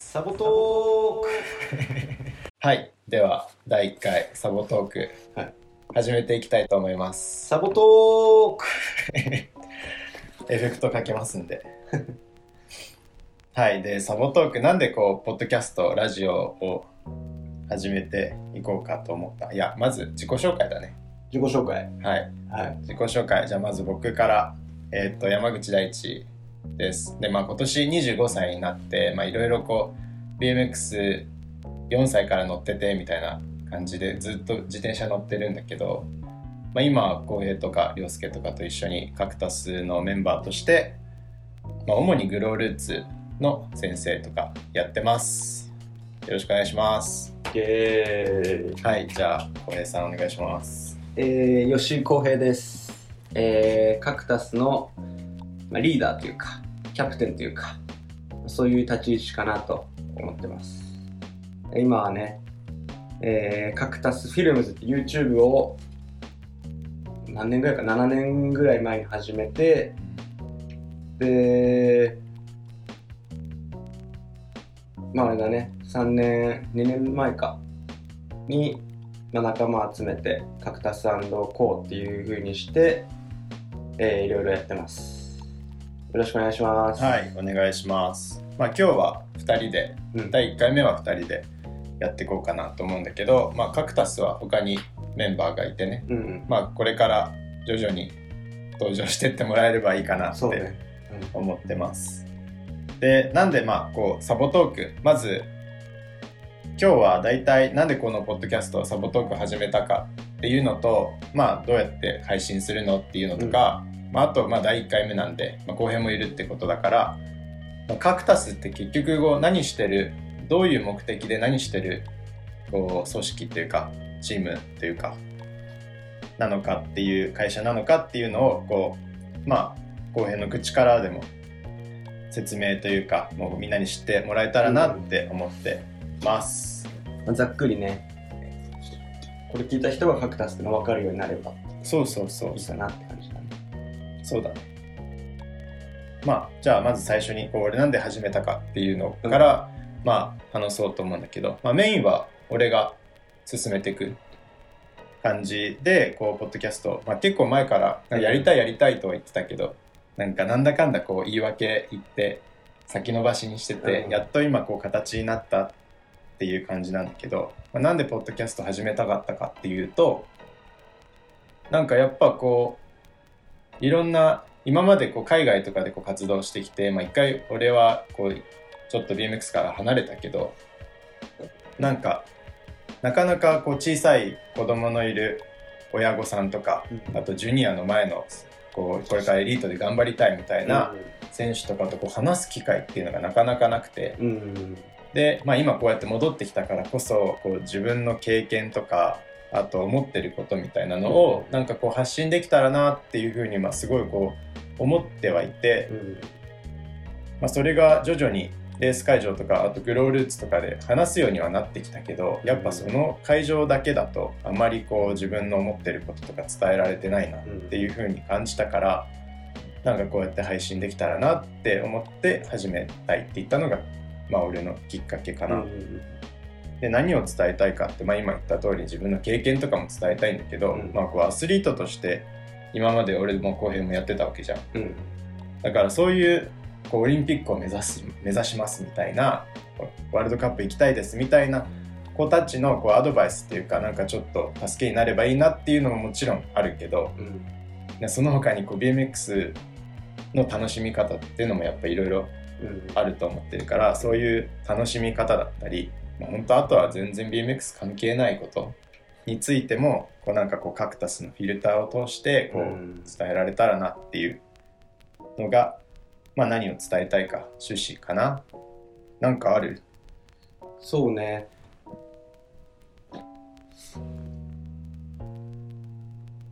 サボトーク。はい。では第1回サボトーク、はい始めていきたいと思います。サボトーク。エフェクトかけますんで。はい。でサボトークなんでこうポッドキャストラジオを始めていこうかと思った？いやまず自己紹介だね。自己紹介。はい。はい。自己紹介。じゃあまず僕からえーっと山口大地です。でまあ今年25歳になってまあいろいろこう BMX4 歳から乗っててみたいな感じでずっと自転車乗ってるんだけど、まあ、今は浩平とか涼介とかと一緒にカクタスのメンバーとして、まあ、主にグロールーツの先生とかやってます。よろしくお願いします。イエーイ。はいじゃあ浩平さんお願いします。えー、吉井康平です。えー、カクタスの、まあ、リーダーというかキャプテンというかそういう立ち位置かなと思ってます。今はね、えー、カクタスフィルムズって YouTube を何年ぐらいか7年ぐらい前に始めてでまああれだね3年2年前かに、まあ、仲間集めてカクタスコーっていう風にして、えー、いろいろやってます。よろしくお願いします。はいお願いします。まあ今日は2人でうん。第1回目は2人でやっていこうかなと思うんだけど、まあ、カクタスは他にメンバーがいてね、うんうん。まあ、これから徐々に登場してってもらえればいいかなって思ってます。でなんでまあこうサボトークまず今日は大体なんでこのポッドキャストをサボトーク始めたかっていうのとまあどうやって配信するのっていうのとか、まあ、あとまあ第1回目なんで、まあ、後編もいるってことだから、まあカクタスって結局こう何してるどういう目的で何してるこう組織っていうかチームというかなのかっていう会社なのかっていうのをこうまあ後編の口からでも説明というかもうみんなに知ってもらえたらなって思ってます、まあざっくりねこれ聞いた人がカクタスっての分かるようになればそうそうそう。いいかなってそうだね。まあじゃあまず最初にこう俺なんで始めたかっていうのから、まあ話そうと思うんだけど、まあ、メインは俺が進めていく感じでこうポッドキャスト、まあ、結構前からやりたいやりたいとは言ってたけどなんかなんだかんだこう言い訳言って先延ばしにしてて、うん。やっと今こう形になったっていう感じなんだけど、まあ、なんでポッドキャスト始めたかったかっていうとなんかやっぱこういろんな今までこう海外とかでこう活動してきて、まあ、一回俺はこうちょっと BMX から離れたけどなんかなかなかこう小さい子供のいる親御さんとかあとジュニアの前のこうこれからエリートで頑張りたいみたいな選手とかとこう話す機会っていうのがなかなかなくて。で、まあ、今こうやって戻ってきたからこそこう自分の経験とかあと思ってることみたいなのをなんかこう発信できたらなっていうふうにまあすごいこう思ってはいて、うん。まあ、それが徐々にレース会場とかあとグロールーツとかで話すようにはなってきたけどやっぱその会場だけだとあまりこう自分の思ってることとか伝えられてないなっていうふうに感じたからなんかこうやって配信できたらなって思って始めたいって言ったのがまあ俺のきっかけかな。うんで何を伝えたいかって、まあ、今言った通り自分の経験とかも伝えたいんだけど、うん。まあ、こうアスリートとして今まで俺も後編もやってたわけじゃん。うん。だからそういうこうオリンピックを目指す目指しますみたいなワールドカップ行きたいですみたいな子たちのこうアドバイスっていうかなんかちょっと助けになればいいなっていうのももちろんあるけどうん。でその他にこう BMX の楽しみ方っていうのもやっぱいろいろうん。あると思ってるからそういう楽しみ方だったり、まあ、本当あとは全然 BMX 関係ないことについてもこうなんかこうカクタスのフィルターを通してこううん。伝えられたらなっていうのが、まあ、何を伝えたいか趣旨かな。なんかある？そうね。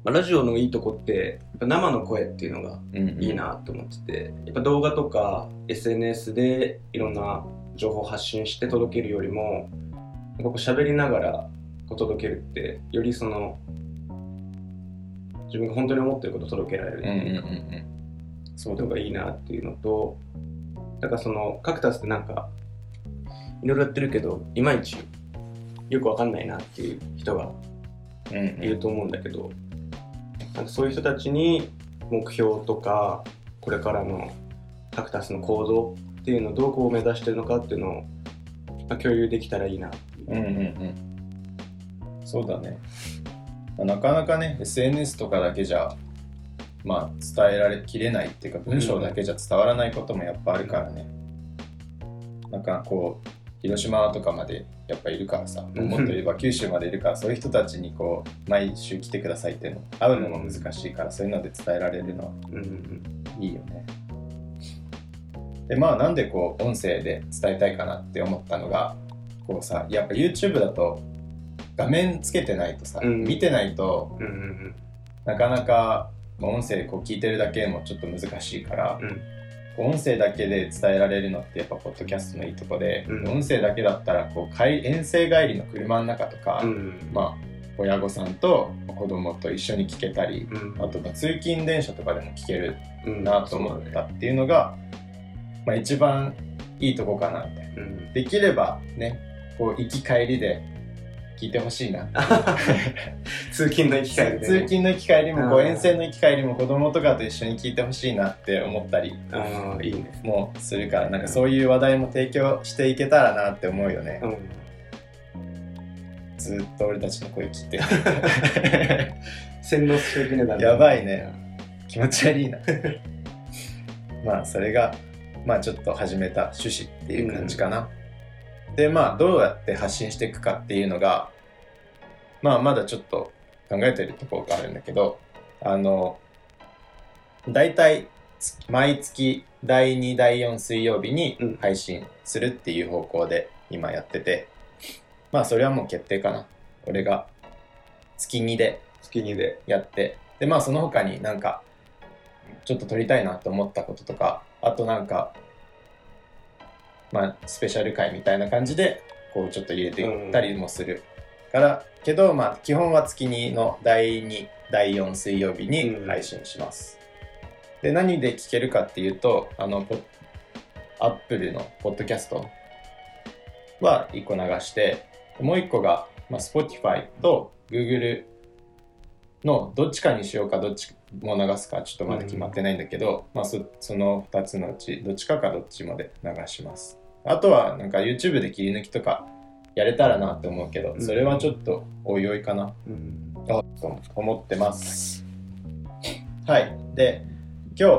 まあラジオのいいとこってやっぱ生の声っていうのがうんうん。いいなと思っててやっぱ動画とか SNS でいろんな情報を発信して届けるよりもここ喋りながらこう届けるってよりその自分が本当に思ってることを届けられるっていうか、うんうんうんうん。そうだのがいいなっていうのとだからそのカクタスってなんかいろいろやってるけどいまいちよくわかんないなっていう人がうんうん。いると思うんだけど、なんかそういう人たちに目標とかこれからのカクタスの行動っていうのをどこを目指してるのかっていうのを、まあ、共有できたらいいな。ううんうんうん。そうだね。まあなかなかね SNS とかだけじゃまあ伝えられきれないっていうか文章だけじゃ伝わらないこともやっぱあるからね、なんかこう広島とかまでやっぱいるからさ、うん。もっと言えば九州までいるからそういう人たちにこう毎週来てくださいっていうの会うのも難しいからそういうので伝えられるのはうんうん。いいよね。でまあなんでこう音声で伝えたいかなって思ったのがこうさやっぱ YouTube だと画面つけてないとさ、うん。見てないとうんうんなかなかまあ音声こう聞いてるだけもちょっと難しいから、うん。音声だけで伝えられるのってやっぱポッドキャストのいいとこで、うん。音声だけだったらこう遠征帰りの車の中とか、うんうん。まあ親御さんと子供と一緒に聞けたり、うん。あとまあ通勤電車とかでも聞けるうん。なと思ったっていうのが、まあ、一番いいとこかなって。うん。できればねこう行き帰りで聞いてほしいな。通勤の行き帰りで、ね、通勤の行き帰りもこううん遠征の行き帰りも子供とかと一緒に聞いてほしいなって思ったり。いいね。もするからなんかそういう話題も提供していけたらなって思うよね。うん。ずっと俺たちの声聞いて洗脳していくねだねやばいね。気持ち悪いな。まあそれがまあちょっと始めた趣旨っていう感じかな、でまあどうやって発信していくかっていうのがまあまだちょっと考えてるところがあるんだけどあの大体つ毎月第2第4水曜日にうん。配信するっていう方向で今やってて、まあそれはもう決定かな。俺が月2で月にで。やってでまあその他になんかちょっと撮りたいなと思ったこととかあとなんかまあスペシャル回みたいな感じでこうちょっと入れていったりもするから、けどまあ基本は月2の第2第4水曜日に配信します、で何で聞けるかっていうとあのポアップルのポッドキャストは1個流してもう1個が、まあ、Spotify と Google のどっちかにしようかどっちも流すかちょっとまだ決まってないんだけど、まあそその2つのうちどっちかかどっちまで流します。あとはなんか YouTube で切り抜きとかやれたらなって思うけどうん。それはちょっとおいおいかな。うん。と思ってます。はい。で今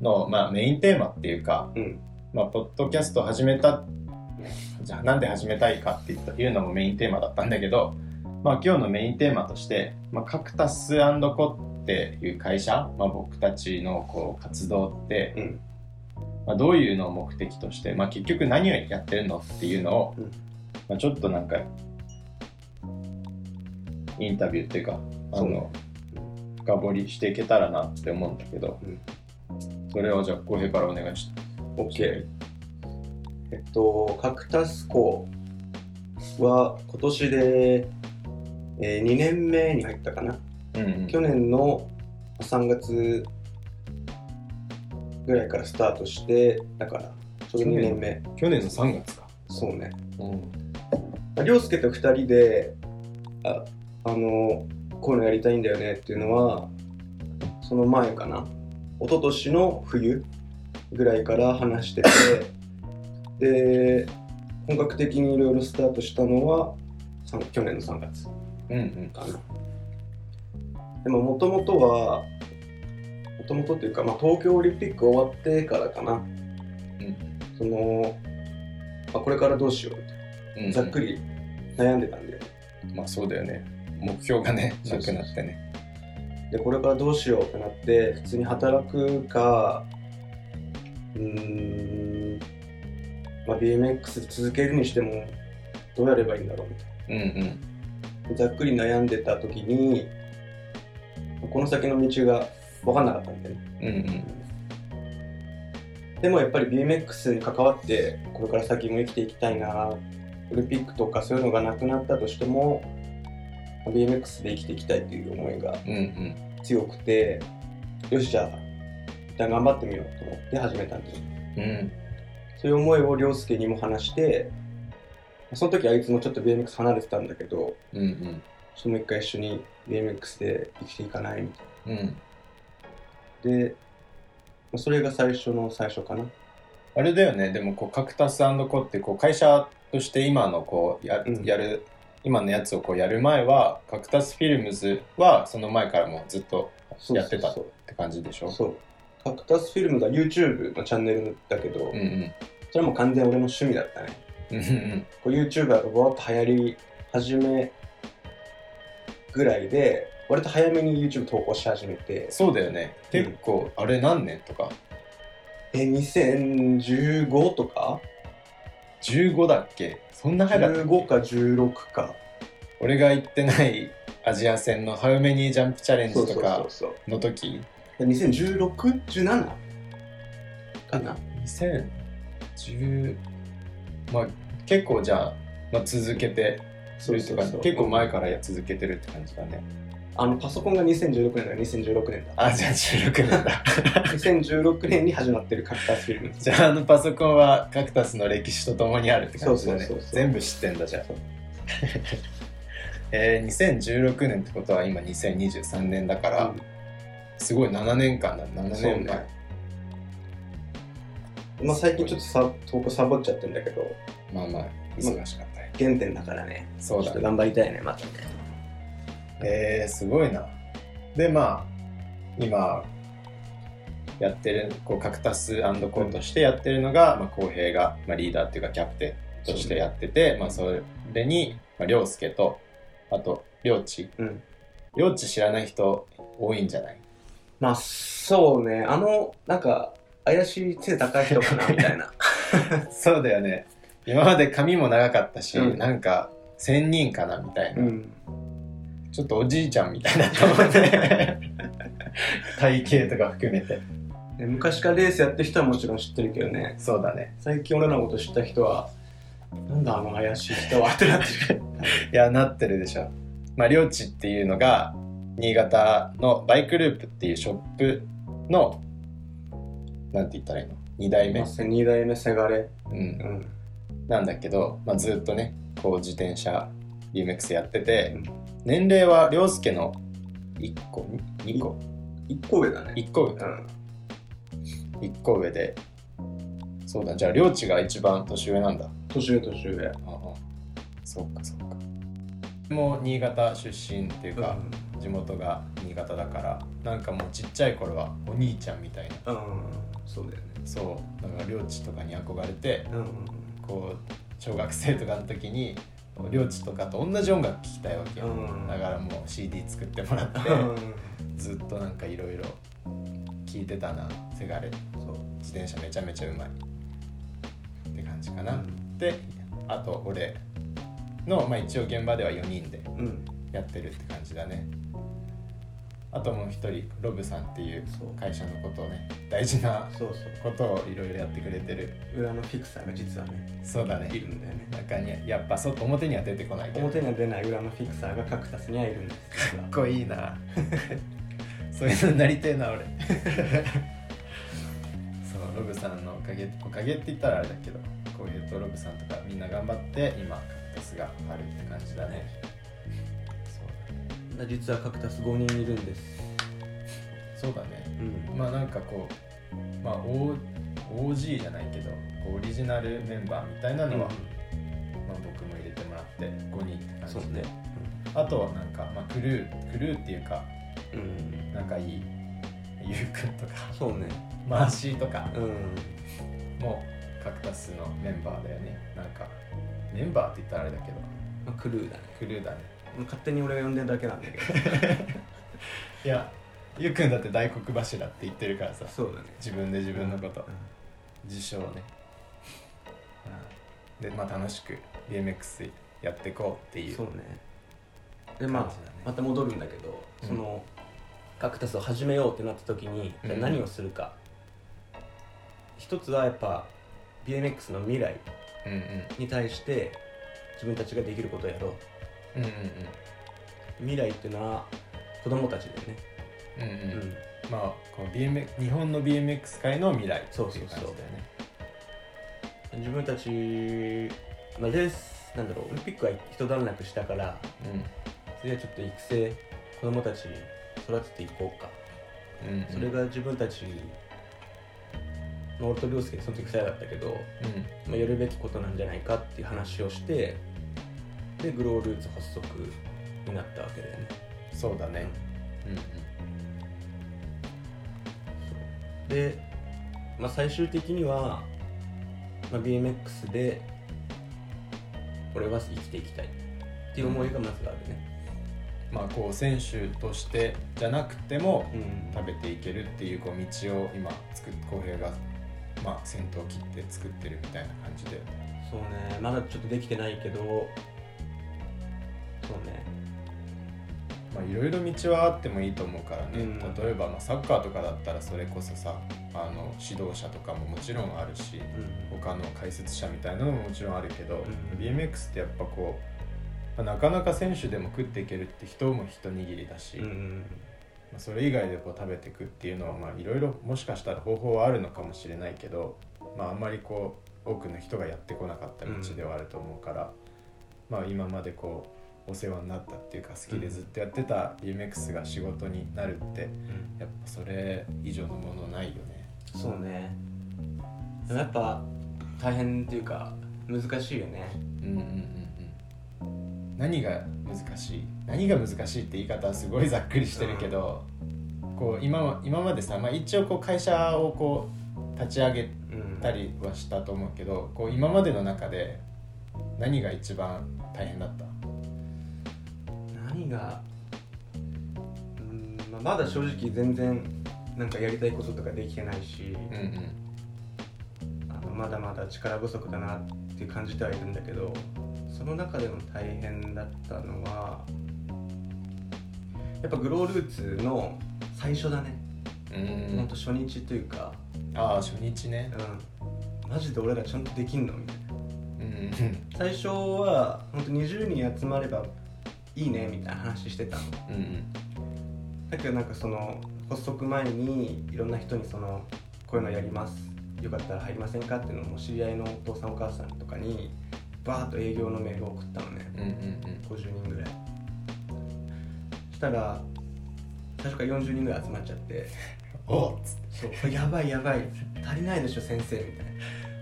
日の、まあ、メインテーマっていうか、うん。まあ、ポッドキャスト始めたじゃあなんで始めたいかっていうのもメインテーマだったんだけど、まあ、今日のメインテーマとして、まあ、カクタスコっていう会社、まあ、僕たちのこう活動って、うん。まあ、どういうのを目的として、まあ、結局何をやってるのっていうのを、うん。まあ、ちょっとなんかインタビューっていうかあの深掘りしていけたらなって思うんだけど、うん。それをじゃあ浩平からお願いして。OK えっとカクタス校は今年で、えー、2年目に入ったかなうんうん。去年の3月ぐらいからスタートしてだからちょうど2年目去年の3月か。そうね。うん。涼介と2人でああのこういうのやりたいんだよねっていうのはその前かな。一昨年の冬ぐらいから話しててで本格的にいろいろスタートしたのは去年の3月うんうん。かなでももともとはもともとっていうか、まあ、東京オリンピック終わってからかな。うん。その、まあ、これからどうしようって。うん。ざっくり悩んでたんだよね。まあそうだよね。目標がねなくなってね。でこれからどうしようってなって普通に働くかうーん、まあ、BMX 続けるにしてもどうやればいいんだろうみたいうんうん。なざっくり悩んでた時にこの先の道が分かんなかったんだよねうんうん。でもやっぱり BMX に関わってこれから先も生きていきたいな。オリンピックとかそういうのがなくなったとしても BMX で生きていきたいっていう思いがうんうん。強くてよしじゃあ一旦頑張ってみようと思って始めたんですうん。そういう思いを涼介にも話してその時あいつもちょっと BMX 離れてたんだけどうんうんちょっともう一回一緒に BMX で生きていかないみたいうん。なでまあそれが最初の最初かな。あれだよね。でもこうカクタスコってこう会社として今のこうや,、うん。やる今のやつをこうやる前はカクタスフィルムズはその前からもうずっとやってたって感じでしょ？そう。カクタスフィルムが YouTube のチャンネルだけど、うんうん。それはもう完全に俺の趣味だったね。うんうんこう YouTuber がわーっと流行り始めぐらいで割と早めに YouTube 投稿し始めて。そうだよね。うん。結構、あれ何年とか？え2015とか？15だっけ？そんな早かったっけ？15か16か。俺が行ってないアジア戦のハウメニージャンプチャレンジとかの時？2016?17? かな？2010まあ結構じゃあ、まあ、続けてそうるって感じ。結構前からや続けてるって感じだね。あのパソコンが2016年だから2016年だ。あじゃあ16年だ。2016年に始まってるカクタスフィルム。じゃああのパソコンはカクタスの歴史とともにあるって感じだね。そうそうそうそう。全部知ってんだじゃあ。えー、2016年ってことは今2023年だから、うん。すごい7年間だ7そう年前、ね。まあ最近ちょっとさ投稿サボっちゃってるんだけど。まあまあ忙しかっ原点だからね。そうだね。ちょっと頑張りたいねまたね。えー、すごいな。でまあ今やってるこうカクタスコーとしてやってるのが、まあ、浩平が、まあ、リーダーっていうかキャプテンとしてやってて、まあ、それに、まあ、涼介とあと涼地うん。涼地知らない人多いんじゃない？まあそうね。あのなんか怪しい背高い人かなみたいな。そうだよね今まで髪も長かったし、うん。なんか仙人かなみたいな、うん。ちょっとおじいちゃんみたいなと思って。体型とか含めて。で昔からレースやってる人はもちろん知ってるけどね。そうだね。最近俺らのこと知った人はなんだあの怪しい人はってなってる。いやなってるでしょ。まあ領地っていうのが新潟のバイクループっていうショップのなんて言ったらいいの？2代目、2代目せがれ。うん。う、んなんだけど、まあ、ずっとねこう自転車 BMX やってて、うん。年齢は涼介の1個2個？1個上だね。1個上かうん。1個上で。そうだじゃあ領地が一番年上なんだ。年上年上。ああ。そうかそうか。もう新潟出身っていうか、地元が新潟だからなんかもうちっちゃい頃はお兄ちゃんみたいな。うん、うん、そうだよね。そう。だから領地とかに憧れてうんこう小学生とかの時に領地とかと同じ音楽聴きたいわけよ、うん。だからもう CD 作ってもらってうん。ずっとなんかいろいろ聴いてたなせがれ。そう自転車めちゃめちゃうまい。って感じかな、であと俺の、まあ、一応現場では4人でうん。やってるって感じだねあともう一人ロブさんっていう会社のことをね大事なことをいろいろやってくれてる。う裏のフィクサーが実はねそうだね。いるんだよね。中にやっぱ外表には出てこないけど。表には出ない裏のフィクサーがカクタスにはいるんです。かっこいいな。そういうのになりてえな俺。そうロブさんのおかげおかげって言ったらあれだけどこういうとロブさんとかみんな頑張って今カクタスがあるって感じだね実はカクタス5人いるんです。そうだね。うん。まあなんかこうまあ O- OG じゃないけどこうオリジナルメンバーみたいなのは、まあ、僕も入れてもらって5人って感じで、そうね。あとなんか、まあ、クルークルーっていうかうん。仲いいゆうくんとかそうね。マーシーとかうん。もカクタスのメンバーだよね。なんかメンバーって言ったらあれだけど。まあクルーだね。クルーだね勝手に俺が呼んでるだけなんだけどいやゆうくんだって大黒柱って言ってるからさ。そうだね。自分で自分のこと、自称ね、でまあ楽しく BMX やっていこうっていう。そうね。でまあね。また戻るんだけど、うん。そのカクタスを始めようってなった時にじゃあ何をするか、一つはやっぱ BMX の未来うんうん。に対して自分たちができることをやろううんうん未来っていうのは子供たちだよね、うんうん。うん。うんまあこう BMX 日本の BMX 界の未来っていうそうそうそう。感じだよね自分たち、まあ、レースなんだろうオリンピックは一段落したから次はちょっと育成子供たち育てていこうか、うんうん。それが自分たちまあ俺と涼介その時2人だったけど、うん。まあ、やるべきことなんじゃないかっていう話をしてでグロールーツ発足になったわけだよね。そうだね。うんで、まあ、最終的には、まあ、BMX で俺は生きていきたいっていう思いがまずあるね。まあこう選手としてじゃなくてもうん食べていけるっていうこう道を今作っ浩平がまあ先頭を切って作ってるみたいな感じで。そうね。まだちょっとできてないけどそうね。まあいろいろ道はあってもいいと思うからね、うん。例えばまあサッカーとかだったらそれこそさあの指導者とかももちろんあるしうん。他の解説者みたいなのももちろんあるけど、ん。BMX ってやっぱこう、まあなかなか選手でも食っていけるって人も一握りだし、うんうんまあそれ以外でこう食べていくっていうのはまあいろいろもしかしたら方法はあるのかもしれないけど、まあ、あんまりこう多くの人がやってこなかった道ではあると思うから、まあ今までこうお世話になったっていうか好きでずっとやってた BMX が仕事になるってうん。やっぱそれ以上のものないよね。そうね。でもやっぱ大変っていうか難しいよね。うんうんうんうん。何が難しい？何が難しいって言い方はすごいざっくりしてるけど、こう今は今までさ、まあ、一応こう会社をこう立ち上げうんたりはしたと思うけどこう今までの中で何が一番大変だった？何がうん、まだ正直全然なんかやりたいこととかできてないし、うんうん。あのまだまだ力不足だなって感じてはいるんだけどその中でも大変だったのはやっぱグロールーツの最初だね、うんほん。と初日というか、ああ初日ね。うん、マジで俺らちゃんとできんのみたいな。うんうん最初は本当20人集まればいいねみたいな話してたの。うんうん。だけどなんかその発足前にいろんな人にそのこういうのやります。よかったら入りませんかっていうのをもう知り合いのお父さんお母さんとかにバーッと営業のメールを送ったのね。うんうん50人ぐらい。したら最初から40人ぐらい集まっちゃって。おっ。つってそう。やばいやばい。足りないでしょ先生。みたい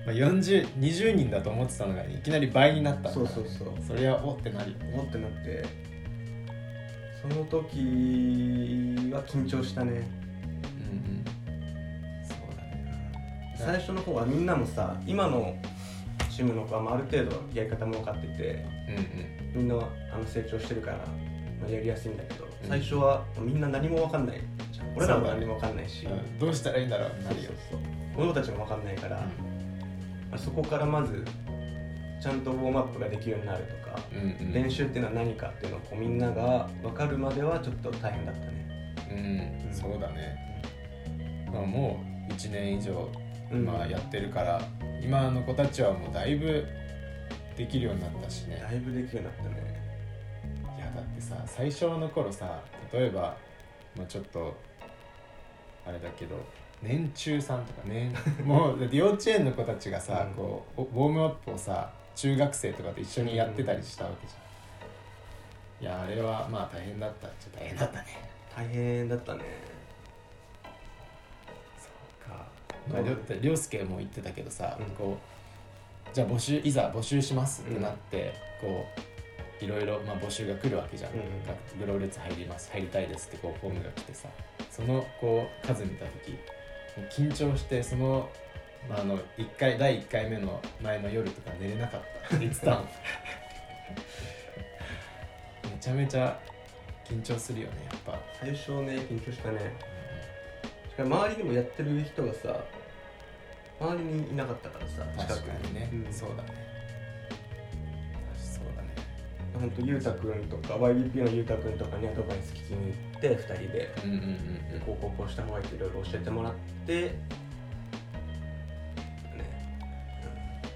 まあ、40 20人だと思ってたのがいきなり倍になったそうそうそう。それはおってなるよね。思ってなって。その時は緊張したね。うんうん。そうだね。最初の方はみんなもさ今のチームの子はまあある程度やり方も分かっててうんうん。みんなあの成長してるから、まあ、やりやすいんだけどうん。最初はみんな何も分かんない俺らも何も分かんないし、うん。どうしたらいいんだろうなるよ。そうそう子供たちも分かんないから、まあそこからまずちゃんとウォームアップができるようになるとか、うんうん。練習っていうのは何かっていうのをこうみんなが分かるまではちょっと大変だったね。うん。そうだね。まあもう1年以上うん。まあやってるから今の子たちはもうだいぶできるようになったしね。だいぶできるようになったね。いやだってさ最初の頃さ例えば、まあ、ちょっとあれだけど年中さんとか年 もうだって幼稚園の子たちがさ、うん。こうおウォームアップをさ中学生とかと一緒にやってたりしたわけじゃん、いやあれはまあ大変だったっちゃ大変だったね。大変だったね。そうか。まありょ涼介も言ってたけどさ、うん。こうじゃあ募集いざ募集しますってなって、こういろいろ、まあ、募集が来るわけじゃん、うんグローレツ入ります入りたいですってこうフォームが来てさ。そのこう数見た時緊張してその,、まあ、あの一回第1回目の前の夜とか寝れなかった。って言ってたのめちゃめちゃ緊張するよねやっぱ、最初ね緊張したね。しかも周りにもやってる人がさ周りにいなかったからさ確かにね、うん。そうだね。そうだね。ほんとゆうたくんとか YBP のゆうたくんとかにアドバイス聞きに行って2人で。うんうんうんうん。こうこうこうした方がいいっていろいろ教えてもらって。ね。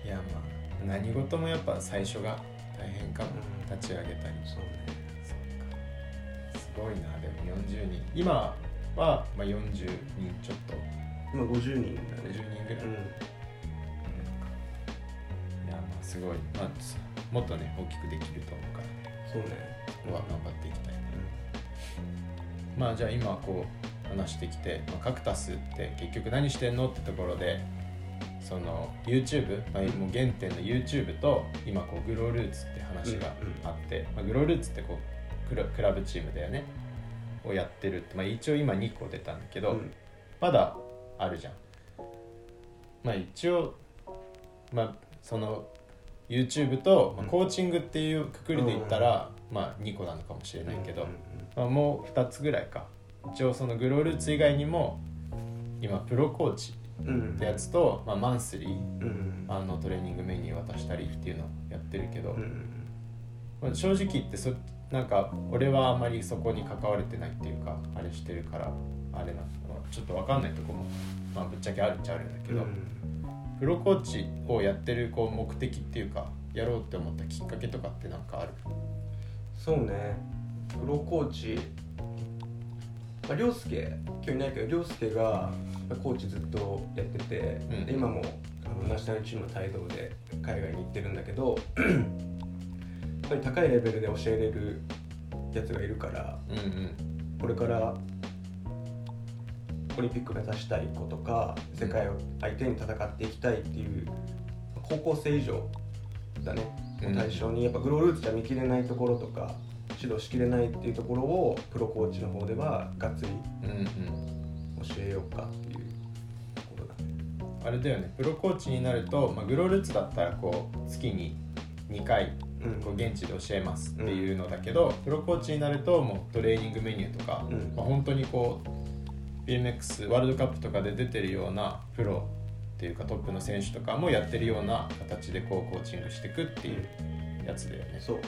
いやまあ何事もやっぱ最初が大変かも、うん。立ち上げたり。そうね。すごいな。でも40人。今は、まあ、40人ちょっと。今50人だ50ね人ぐらい、うん。すごい、まあ、もっとね大きくできると思うからね。そうね。そこは頑張っていきたいね、まあじゃあ今こう話してきて、まあ、カクタスって結局何してんのってところでその YouTube、まあ、もう原点の YouTube と今こうグロールーツって話があって、まあ、グロールーツってこうクラクラブチームだよねをやってるって、まあ、一応今2個出たんだけど、うん。まだあるじゃん。まあ一応まあその YouTube と、まあ、コーチングっていうくくりで言ったら、まあ2個なのかもしれないけど、まあ、もう2つぐらいか。一応そのグロールーツ以外にも今プロコーチってやつと、まあ、マンスリーうんあのトレーニングメニュー渡したりっていうのをやってるけど、うんまあ正直言ってそなんか俺はあまりそこに関われてないっていうかあれしてるからあれなのちょっと分かんないとこも、まあ、ぶっちゃけあるっちゃあるんだけど、うん。プロコーチをやってるこう目的っていうかやろうって思ったきっかけとかってなんかある？そうね。プロコーチ。まあ涼介。今日いないけど涼介がコーチずっとやってて、うん。で今もあのナショナルチームの帯同で海外に行ってるんだけど やっぱり高いレベルで教えれるやつがいるからうんうん。これからオリンピック目指したい子とか世界を相手に戦っていきたいっていう高校生以上だね。を対象にやっぱグロールーツじゃ見切れないところとか指導しきれないっていうところをプロコーチの方ではがっつりうんうん。教えようかっていうところだね。あれだよね。プロコーチになると、まあ、グロールーツだったらこう月に2回うん。こう現地で教えますっていうのだけど、プロコーチになるともうトレーニングメニューとか、うん。まあ、本当にこう BMX ワールドカップとかで出てるようなプロっていうかトップの選手とかもやってるような形でこうコーチングしていくっていうやつだよね。そう。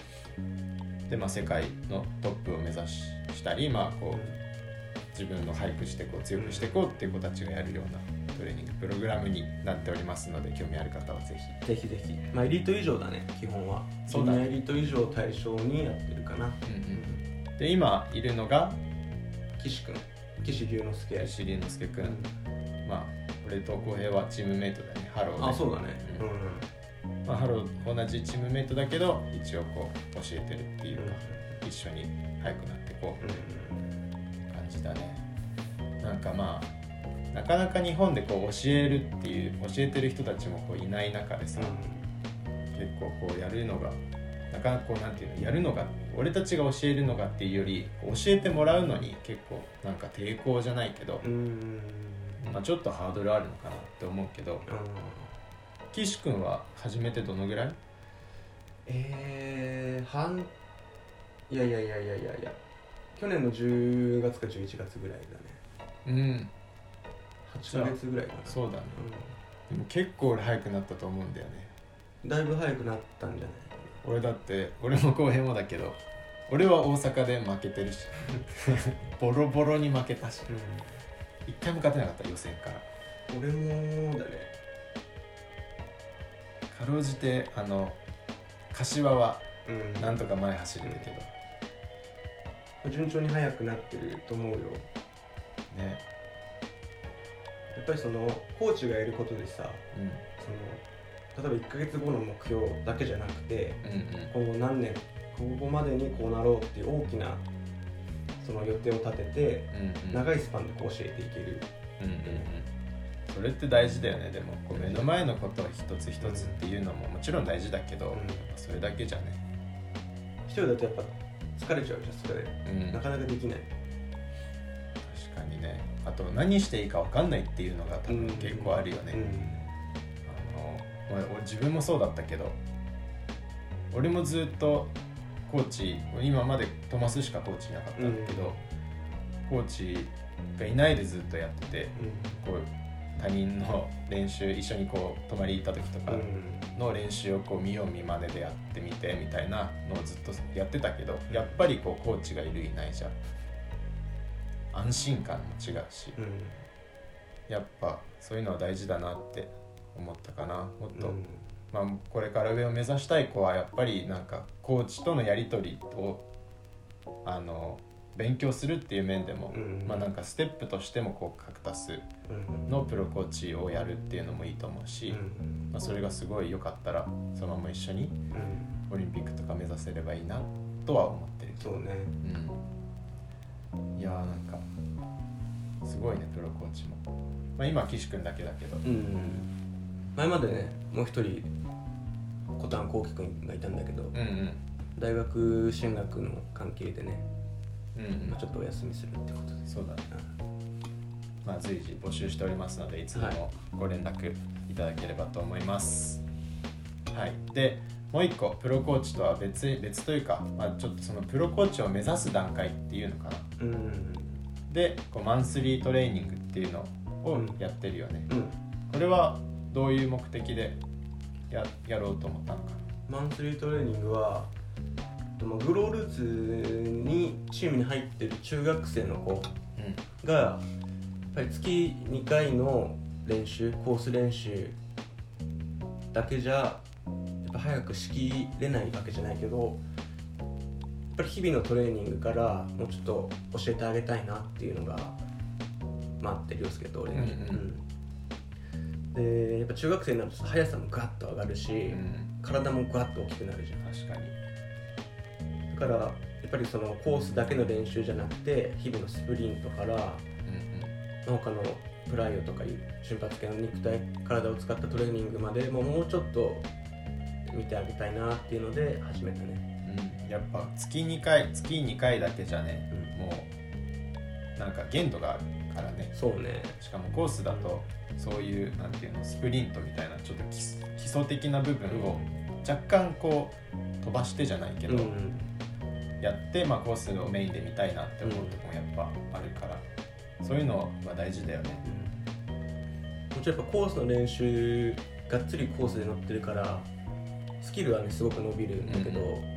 で、まあ、世界のトップを目指ししたり、まあ、こう自分の俳句してこう強くしていこうっていう子たちがやるようなトレーニングプログラムになっておりますので興味ある方はぜひ。ぜひぜひ。まあエリート以上だね基本は。そうだね。エリート以上を対象にやってるかな。で今いるのが岸君。岸龍之介。岸龍之介くん、まあ俺と浩平はチームメイトだよね。ハローであそうだね。うん。まあ、ハロー同じチームメイトだけど一応こう教えてるっていうか、一緒に早くなってこう感じだね。なんかまあなかなか日本でこう教えるっていう教えてる人たちもこういない中でさ、結構こうやるのがなかなかこうなんていうのやるのが俺たちが教えるのがっていうより教えてもらうのに結構なんか抵抗じゃないけど、うんうんまあ、ちょっとハードルあるのかなって思うけど岸君は始めてどのぐらい？えー、半いやいやいやいやいやいや。去年の10月か11月ぐらいだね。うん。8ヶ月ぐらいかな。そうだね。でも結構俺早くなったと思うんだよね。うんだいぶ早くなったんじゃない？俺だって俺も後編もだけど俺は大阪で負けてるし。ボロボロに負けたし一回も勝てなかった予選から。俺もだね。かろうじてあの柏はうん。なんとか前走れるけど。順調に速くなってると思うよ。ね。やっぱりそのコーチがやることでさうん。その例えば1ヶ月後の目標だけじゃなくてうんうん。今後何年ここまでにこうなろうっていう大きなその予定を立ててうんうん。長いスパンでこう教えていける。うんうんうん。それって大事だよね。でもこう目の前のことを一つ一つっていうのももちろん大事だけど、うん。それだけじゃね。一人だとやっぱ疲れちゃうじゃんそれ。でうん。なかなかできない。確かにね。あと何していいか分かんないっていうのが多分結構あるよね、あのまあ俺自分もそうだったけど俺もずっとコーチ今までトマスしかコーチいなかったんだけど、コーチがいないでずっとやっててこう他人の練習一緒にこう泊まり行った時とかの練習をこう見よう見まねでやってみてみたいなのをずっとやってたけどやっぱりこうコーチがいるいないじゃ安心感も違うしうん。やっぱそういうのは大事だなって思ったかなもっと、うんまあ、これから上を目指したい子はやっぱりなんかコーチとのやり取りをあの勉強するっていう面でも、うん。まあなんかステップとしてもこうカクタスうん。のプロコーチをやるっていうのもいいと思うし、うん。まあ、それがすごい良かったらそのまま一緒にうん。オリンピックとか目指せればいいなとは思ってるけど。そうね。うん。いやーなんかすごいねプロコーチも、まあ、今は岸君だけだけど。うん。前までねもう一人小丹幸輝君がいたんだけど、うんうん。大学進学の関係でね、うんうん。まあ、ちょっとお休みするってことで。すそうだね。まあ随時募集しておりますのでいつでもご連絡いただければと思います。はい、でもう一個プロコーチとは別別というか、まあ、ちょっとそのプロコーチを目指す段階っていうのかな。うん。でこうマンスリートレーニングっていうのをうん。やってるよね、うん。これはどういう目的でややろうと思ったのか。マンスリートレーニングはグロールーツにチームに入ってる中学生の子ながやっぱり月2回の練習コース練習だけじゃやっぱ早くしきれないわけじゃないけどやっぱり日々のトレーニングからもうちょっと教えてあげたいなっていうのがまああって涼介と俺に、うん。うんでやっぱ中学生になると速さもガッと上がるし、うん。体もガッと大きくなるじゃん。確かに。だからやっぱりそのコースだけの練習じゃなくて日々のスプリントからうん他のプライオとかいう瞬発系の肉体体を使ったトレーニングまでももうちょっと見てあげたいなっていうので始めたね、うん。うんやっぱ月2回月2回だけじゃねもうなんか限度があるからね。そうね。しかもコースだとそういうなんていうのスプリントみたいなちょっと基礎的な部分を若干こう飛ばしてじゃないけど、うんやって、まあ、コースをメインで見たいなって思うとこもやっぱあるから、そういうのは大事だよね。もちろん。やっぱコースの練習がっつりコースで乗ってるからスキルはねすごく伸びるんだけど、うん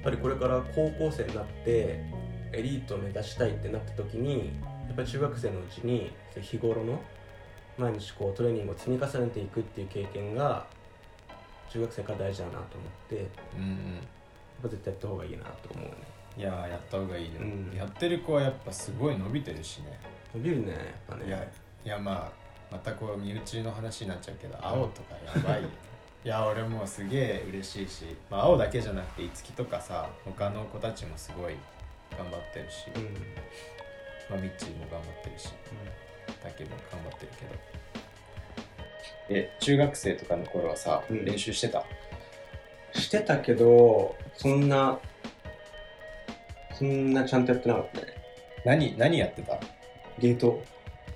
やっぱりこれから高校生になってエリートを目指したいってなった時にやっぱり中学生のうちに日頃の毎日こうトレーニングを積み重ねていくっていう経験が中学生から大事だなと思ってやっうん。うんぱ絶対やった方がいいなと思うね。いやーやった方がいいよ、うん。やってる子はやっぱすごい伸びてるしね。伸びるねやっぱね。いやいやまあまたこう身内の話になっちゃうけど青とかやばい。よ いや俺もうすげえ嬉しいし、まあ、青だけじゃなくて樹とかさ他の子たちもすごい頑張ってるし、うん、まあ、ミッチーも頑張ってるしだけど頑張ってるけど。え中学生とかの頃はさ、うん。練習してた？してたけどそんなそんなちゃんとやってなかったね。何何やってた？ゲート。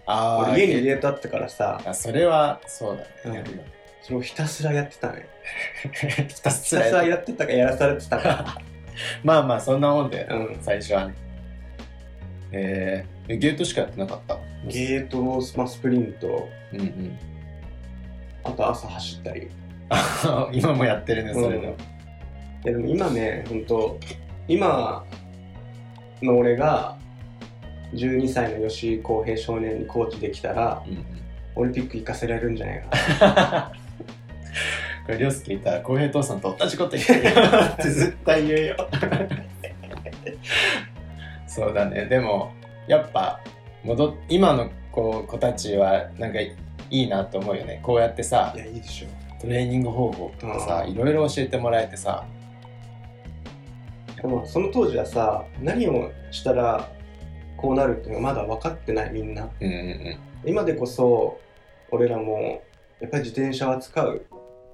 あ俺家にーゲートあったからさ。あそれはそうだね、うん。やるよそれをひたすらやってたね。ひたひたすすらやっらやってたかやらされてたか。まあまあそんなもんで、うん。最初はねえーえゲートしかやってなかった？ゲートまあスプリント。うんうん。あと朝走ったり。今もやってるねそれの、うでも今ね本当今の俺が12歳の吉井康平少年にコーチできたらうんうん。オリンピック行かせられるんじゃないかな。これ、りょうすけいたら、浩平父さんと同じこと言ってるよって絶対言うよ。そうだね。でも、やっぱ、戻っ今の子子たちは、なんかいいなと思うよね。こうやってさい、やいいでしょトレーニング方法とかさ、うんいろいろ教えてもらえてさ、でもその当時はさ何をしたらこうなるっていうのがまだ分かってないみんなうんうん今でこそ俺らもやっぱり自転車を扱う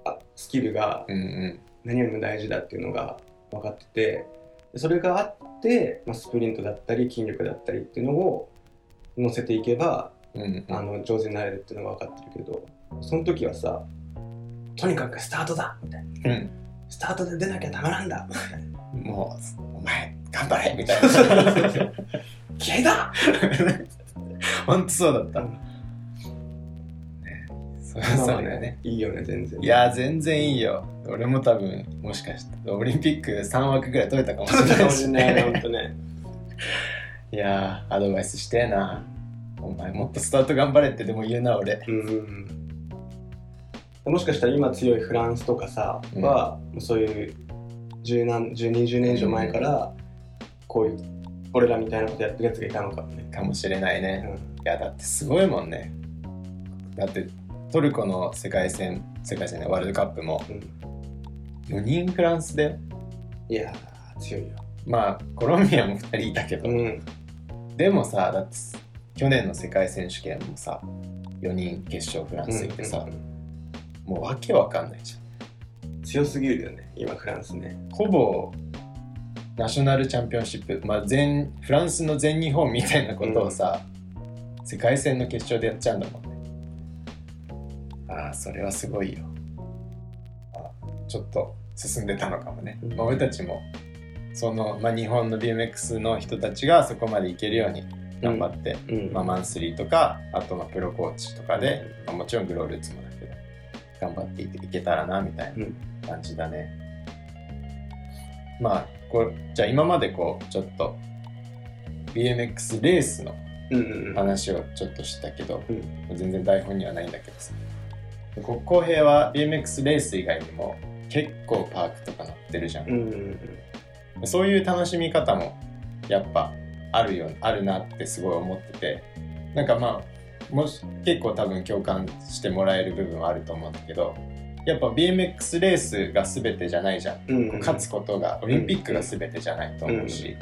あスキルがうん。うんうん。何よりも大事だっていうのが分かっててでそれがあって、まあ、スプリントだったり筋力だったりっていうのを乗せていけばうんうん、あの上手になれるっていうのが分かってるけどその時はさとにかくスタートだみたいなうん。スタートで出なきゃダメなんだみたいなもう、お前、頑張れみたいな。気合だほんとそうだった。ねそうそうね。いいよね全然。いやー全然いいよ。俺も多分もしかしてオリンピック3枠ぐらい取れたかもしれかないしね本当ね。いやーアドバイスしてえな。お前もっとスタート頑張れってでも言うな俺。うんもしかしたら今強いフランスとかさ、うん。はそういう十何十20年以上前からこういう俺らみたいなことやってるやつがいたのかもね。かもしれないね、うん。いやだってすごいもんね。だってトルコの世界戦世界戦ねワールドカップも。うん。4人フランスで？いやー、強いよ。まあコロンビアも2人いたけど、うん。でもさだって去年の世界選手権もさ4人決勝フランス行ってさ、うんうんもうわけわかんないじ強すぎるよね、今フランスね。ゃんほぼナショナルチャンピオンシップ、まあ、全フランスの全日本みたいなことをさ、世界戦の決勝でやっちゃうんだもん。ねああそれはすごいよ。あちょっと進んでたのかもね、うん。まあ、俺たちもその、まあ、日本の BMX の人たちがそこまでいけるように頑張って、うん。まあ、マンスリーとかあとまあプロコーチとかで、まあ、もちろんグロールーツもだけど頑張っていいけたらなみたいうん。な感じだね、まあこうじゃあ今までこうちょっと BMX レースのうんうんうん。話をちょっとしたけど、う全然台本にはないんだけどさこ浩平は BMX レース以外にも結構パークとか乗ってるじゃん、うんうんうん。そういう楽しみ方もやっぱあるよあるなってすごい思ってて。なんかまあもし結構多分共感してもらえる部分はあると思うんだけどやっぱ BMX レースが全てじゃないじゃん、うんうん、勝つことがオリンピックが全てじゃないと思うし、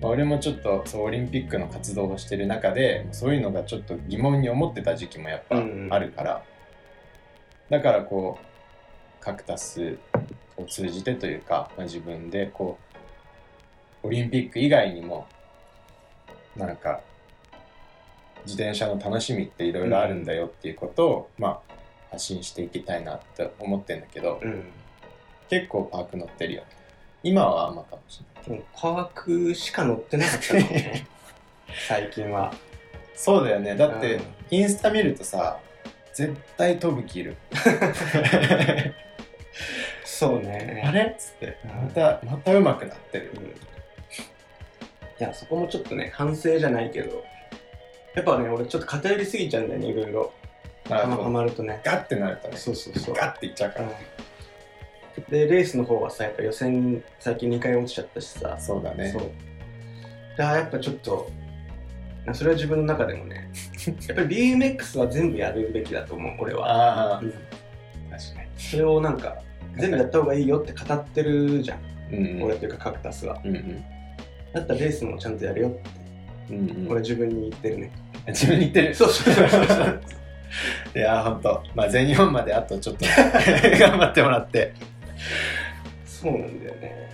まあ俺もちょっとそうオリンピックの活動をしてる中でそういうのがちょっと疑問に思ってた時期もやっぱあるから、だからこうカクタスを通じてというか、まあ、自分でこうオリンピック以外にもなんか自転車の楽しみっていろいろあるんだよっていうことを、まあ発信していきたいなって思ってんだけどうん。結構パーク乗ってるよね今はあんまかもしれないでもパークしか乗ってなかったね。最近は。そうだよねだって、うんインスタ見るとさ絶対飛ぶ気いるそうね。あれっつってうんまたまた上手くなってるうんいや、そこもちょっとね、反省じゃないけど、やっぱね、俺ちょっと偏りすぎちゃうんだよね、いろいろ。はまるとね。ガッてなるとねそうそうそう。ガッていっちゃうから、うんで、レースの方はさ、やっぱ予選最近2回落ちちゃったしさ。そうだねそう。だからやっぱちょっと、それは自分の中でもね、やっぱり BMX は全部やるべきだと思う、俺は。ああうん。確かそれをなんか、全部やった方がいいよって語ってるじゃん、にうん。俺というかカクタスは。うんうん。だったらレースもちゃんとやるよって、うんうん。俺自分に言ってるね。自分に言ってる。そうそうそうそう。いやーほんと。まあ全日本まであとちょっと 頑張ってもらって。そうなんだよね。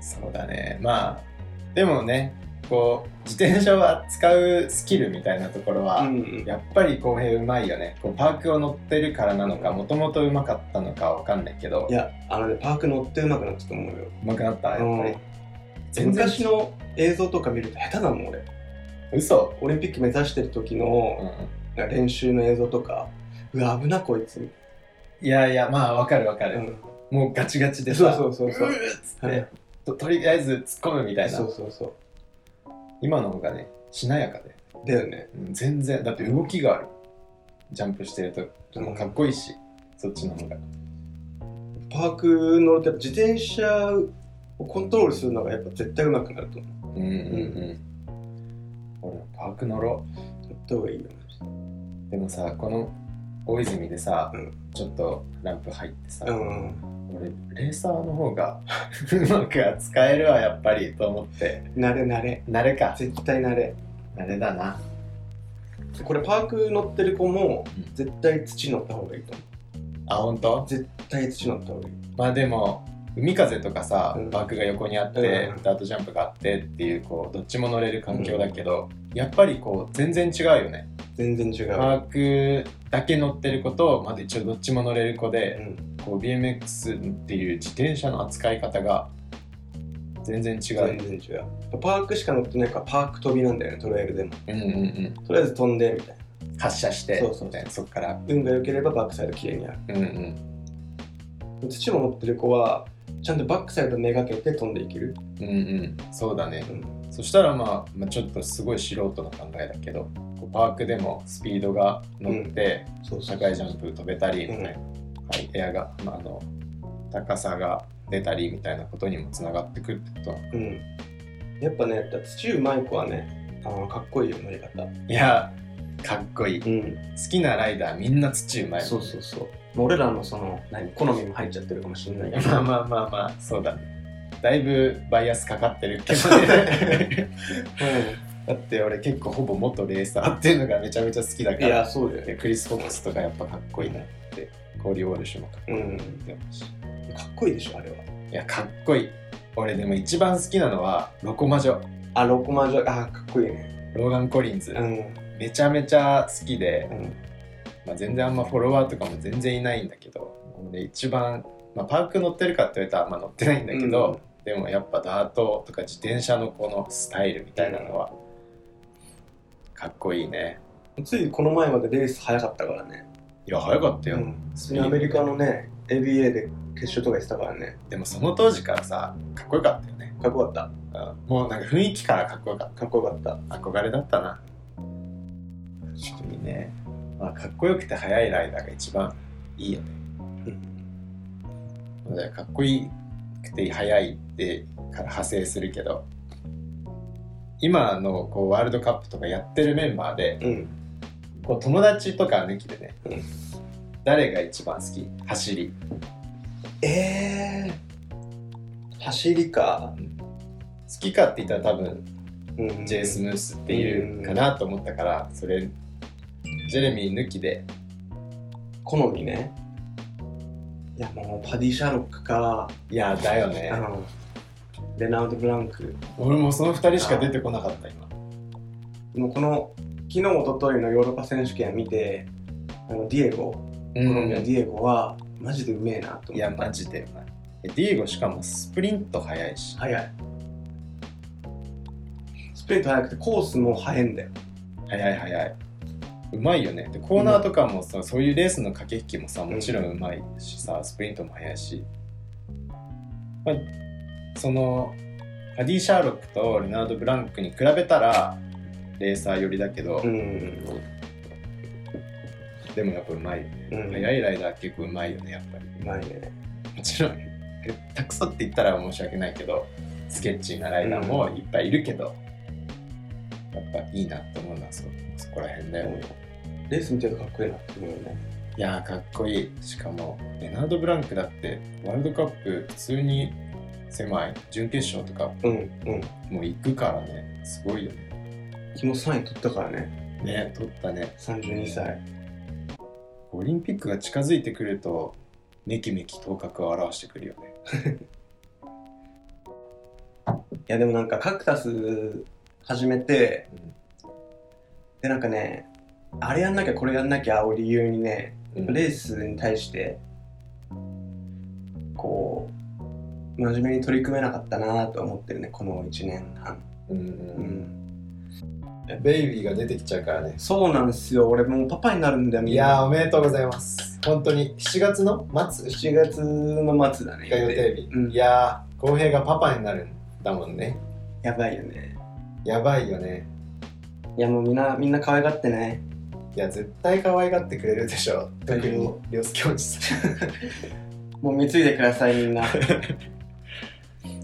そうだね。まあでもねこう自転車を扱うスキルみたいなところは、うんやっぱり公平うまいよね。こうパークを乗ってるからなのかもともとうまかったのかわかんないけど。いや、あのね、パーク乗ってうまくなったと思うよ。うまくなった？やっぱり。うん全然昔の映像とか見ると下手だもん、俺。嘘？オリンピック目指してる時うんのうん。練習の映像とか、うわ、危なこいつ。みいやいやまあわかるわかる。うん。もうガチガチでそうさそうそうそう。うーっつって、はい。ととりあえず突っ込むみたいな。そうそうそ今の方がねしなやかで、う。だよね。うん全然だって動きがあるジャンプしてるともうかっこいいし、そっちの方がパーク乗るとやっぱ自転車をコントロールするのがやっぱ絶対うまくなると思う。うんうんうん俺もパーク乗ろ乗った方がいいよ。うでもさこの大泉でさ、うんちょっとランプ入ってさ、うん。俺レーサーの方が うまく扱えるわやっぱりと思って。慣れ慣れ。慣れか。絶対慣れ。慣れだな。これパーク乗ってる子もうん。絶対土乗った方がいいと思あ本当？う。絶対土乗った方がいい。まあでも海風とかさ、うん。バークが横にあって、うん。ダートジャンプがあってっていうこうどっちも乗れる環境だけど、やっぱりこう全然違うよね全然違う。パークだけ乗ってる子とまだ一応どっちも乗れる子うで、ん。こう BMX っていう自転車の扱い方が全然違う全然違う。パークしか乗ってないからパーク飛びなんだよね、トレイルでも。うんうんうんとりあえず飛んでみたいな。発射してそうそうそっから運が良ければバックサイド綺麗にある。うんうん土も乗ってる子はちゃんとバックサイドめがけて飛んでいける。うんうんそうだねうん。そしたら、まあ、まあちょっとすごい素人の考えだけどパークでもスピードが乗って。高いジャンプ飛べたり、うん。はい、エアが、まあ、あの高さが出たりみたいなことにもつながってくるってこと。なのうん。やっぱね土うまい子はねあのかっこいいよ乗り方。いやかっこいい。うん。好きなライダーみんな土うまいそうそうそう。俺らのその何好みも入っちゃってるかもしれないけど。まあまあまあまあそうだね。だいぶバイアスかかってるけどね だって俺結構ほぼ元レーサーっていうのがめちゃめちゃ好きだうん、いからやそうだよでクリス・フォックスとかやっぱかっこいいなってコーリー・ウォルシュもかっこいいなって思うし、かっこいいでしょあれは。いやかっこいい。俺でも一番好きなのはロコマジョあロコマジョあかっこいいね。ローガン・コリンズ、うん。めちゃめちゃ好きで、うん。まあ、全然あんまフォロワーとかも全然いないんだけど俺一番、まあ、パーク乗ってるかって言われたらあんま乗ってないんだけど、でもやっぱダートとか自転車のこのスタイルみたいなのはかっこいいね。ついこの前までレース早かったからね。いや早かったよ、うん。普通にアメリカのね ABA で決勝とかやってたからね。でもその当時からさかっこよかったよね、かっこよかっうん。もうなんか雰囲気からかっこよかった。かっこよかった。た憧れだったな。確かにね、まあ、かっこよくて速いライダーが一番いいよね。うん。かっこいいくて速いってから派生するけど今のこうワールドカップとかやってるメンバーでうん。こう友達とか抜きでね、うん。誰が一番好き？走り。えー、走りか、好きかって言ったら多分うん、ジェイ・スムースっていうかなと思ったからそれジェレミー抜きで。好みね。いやもうパディ・シャーロックか、いやだよねレナウド・ブランク。俺もその2人しか出てこなかった今。もうこの昨日おとといのヨーロッパ選手権見てあのディエゴ。コロンビアのディエゴはマジでうめえなと思った。いやマジでうまい。えディエゴしかもスプリント速いし。速い。スプリント速くてコースも速いんだよ。速い速い。うまいよね。でコーナーとかもさ、そういうレースの駆け引きもさもちろんうまいしさ、スプリントも速いし、まあ、そのハディ・シャーロックとレナード・ブランクに比べたらレーサー寄りだけど、うん。でもやっぱうまい。よね、うん。速いライダー結構うまいよねやっぱり。うまいね。もちろん下手くそって言ったら申し訳ないけどスケッチーなライダーもいっぱいいるけど、やっぱいいなって思うのはそそこら辺だよね、レース見てるとかっこいいなって思うよね。いやーかっこいい。しかもレナード・ブランクだってワールドカップ普通に狭い。準決勝とかうんうん。もう行くからね。すごいよね。昨日3位取ったからね。ね取ったね。32歳。オリンピックが近づいてくるとめきめき頭角を現してくるよね。いやでもなんかカクタス始めて、でなんかねあれやんなきゃこれやんなきゃを理由にねうんレースに対してこう真面目に取り組めなかったなと思ってるねこの1年半、うんううん。ん、ベイビーが出てきちゃうからね。そうなんですよ。俺もうパパになるんだよいやーおめでとうございます。本当に。7月の末？7月の末だねが予定日、うん。いやー浩平がパパになるんだもんね。やばいよね。やばいよね。いやもうみんなみんな可愛がってね。いや絶対可愛がってくれるでしょ。特に涼介おじさん。もう貢いでくださいみんな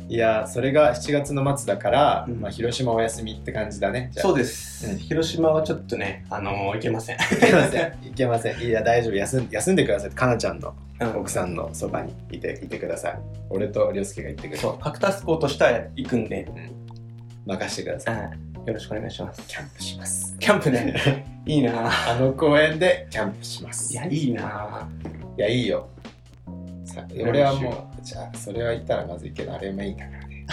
いやそれが7月の末だから、うん。まあ、広島お休みって感じだね。そうです、うん。広島はちょっとねあのー、いけません。いけません。いけません。いや大丈夫。休ん休んでください。かなちゃんのうん。奥さんのそばにいていてください。俺と涼介が行ってくるそう。カクタス校としては行くんで、任してください。はい。よろしくお願いします。キャンプします。キャンプね。いいな。あの公園でキャンプします。いやいいな。いやいいよ。さ俺はもうじゃあそれは言ったらまずいけどあれもいいだからね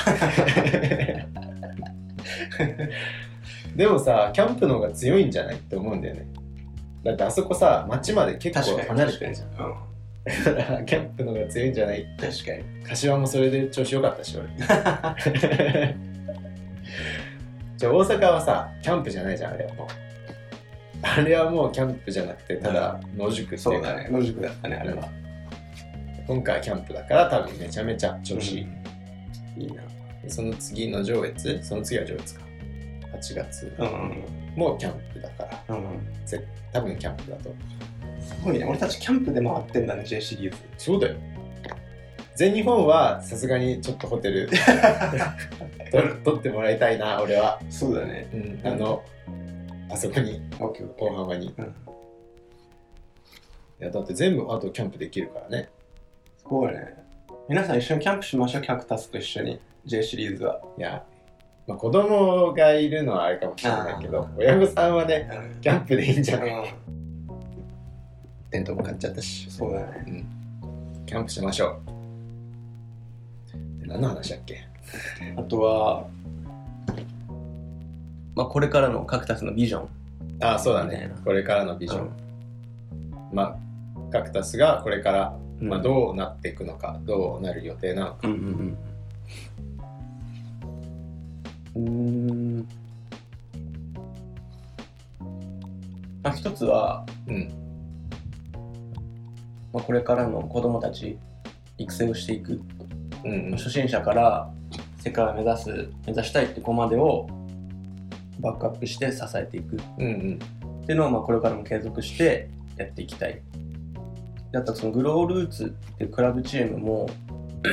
でもさキャンプの方が強いんじゃないって思うんだよね。だってあそこさ町まで結構離れてるじゃん。うんだからキャンプの方が強いんじゃない。確かに。柏もそれで調子良かったし俺。じゃあ大阪はさキャンプじゃないじゃんあれはもう。あれはもうキャンプじゃなくてただ野宿っていそううかだね。野宿だったねあれは、今回はキャンプだから多分めちゃめちゃ調子いい、いいな。でその次の上越その次は上越か。8月うんもキャンプだから。うんぜ多分キャンプだとすごいね。俺たちキャンプで回ってんだね J シリーズそうだよ。全日本はさすがにちょっとホテル と取ってもらいたいな俺は、そうだね。うん、あのあそこに大幅に。いうん。やだって全部あとキャンプできるからね。すごいね。皆さん一緒にキャンプしましょうキャクタスと一緒に。J シリーズは。いや、まあ、子供がいるのはあれかもしれないけど親御さんはねキャンプでいいんじゃない？うん。テントも買っちゃったし。そうだね。うん。キャンプしましょう。何の話だっけ？あとはまあこれからのカクタスのビジョン。ああそうだね。これからのビジョン、まあカクタスがこれから、まあ、どうなっていくのかどうなる予定なのか。うんうんうん。うーん。まあ一つは、うん。まあ、これからの子供たち育成をしていく。うん初心者から世界を目指す目指したいって子までをバックアップして支えていく。っうんうん。ていうのをまあこれからも継続してやっていきたいであとそのグロールーツっていうクラブチームも